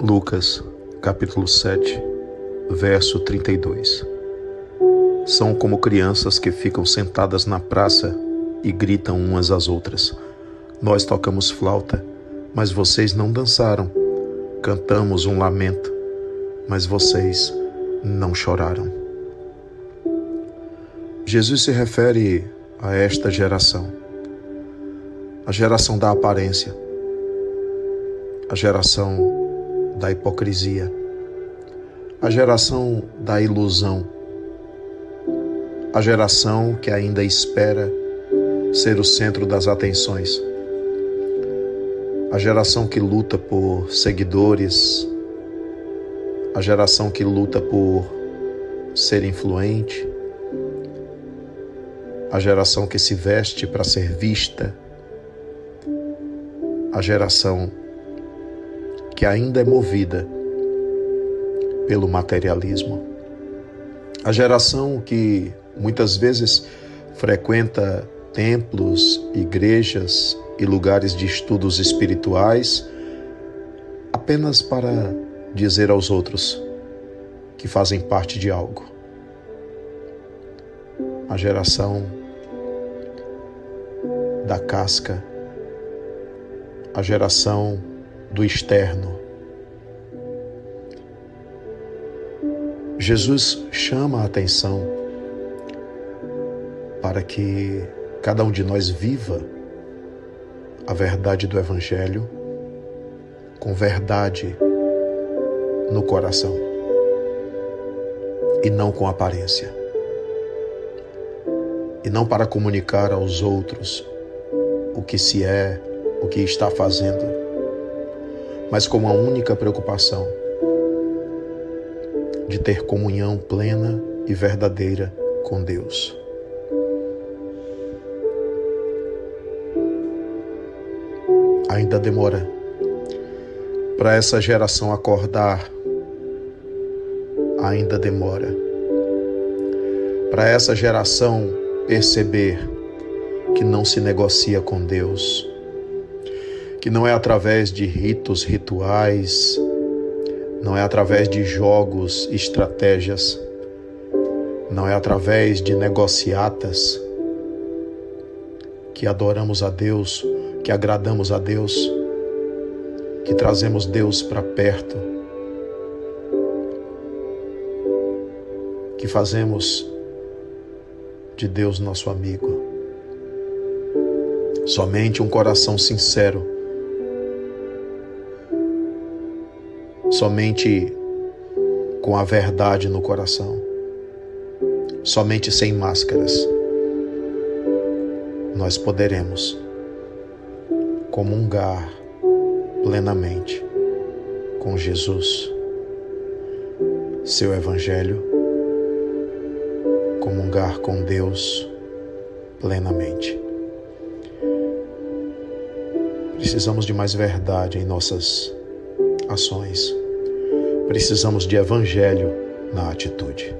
Lucas, capítulo 7, verso 32. São como crianças que ficam sentadas na praça e gritam umas às outras. Nós tocamos flauta, mas vocês não dançaram. Cantamos um lamento, mas vocês não choraram. Jesus se refere a esta geração, a geração da aparência, a geração da hipocrisia, a geração da ilusão, a geração que ainda espera ser o centro das atenções, a geração que luta por seguidores, a geração que luta por ser influente, a geração que se veste para ser vista, a geração que ainda é movida pelo materialismo. A geração que muitas vezes frequenta templos, igrejas e lugares de estudos espirituais apenas para dizer aos outros que fazem parte de algo. A geração da casca, a geração do externo. Jesus chama a atenção para que cada um de nós viva a verdade do Evangelho com verdade no coração e não com aparência. E não para comunicar aos outros o que se é, o que está fazendo mas com a única preocupação de ter comunhão plena e verdadeira com Deus. Ainda demora para essa geração acordar, ainda demora para essa geração perceber que não se negocia com Deus que não é através de ritos rituais, não é através de jogos, estratégias, não é através de negociatas que adoramos a Deus, que agradamos a Deus, que trazemos Deus para perto, que fazemos de Deus nosso amigo. Somente um coração sincero somente com a verdade no coração, somente sem máscaras, nós poderemos comungar plenamente com Jesus, seu Evangelho, comungar com Deus plenamente. Precisamos de mais verdade em nossas ações Precisamos de evangelho na atitude.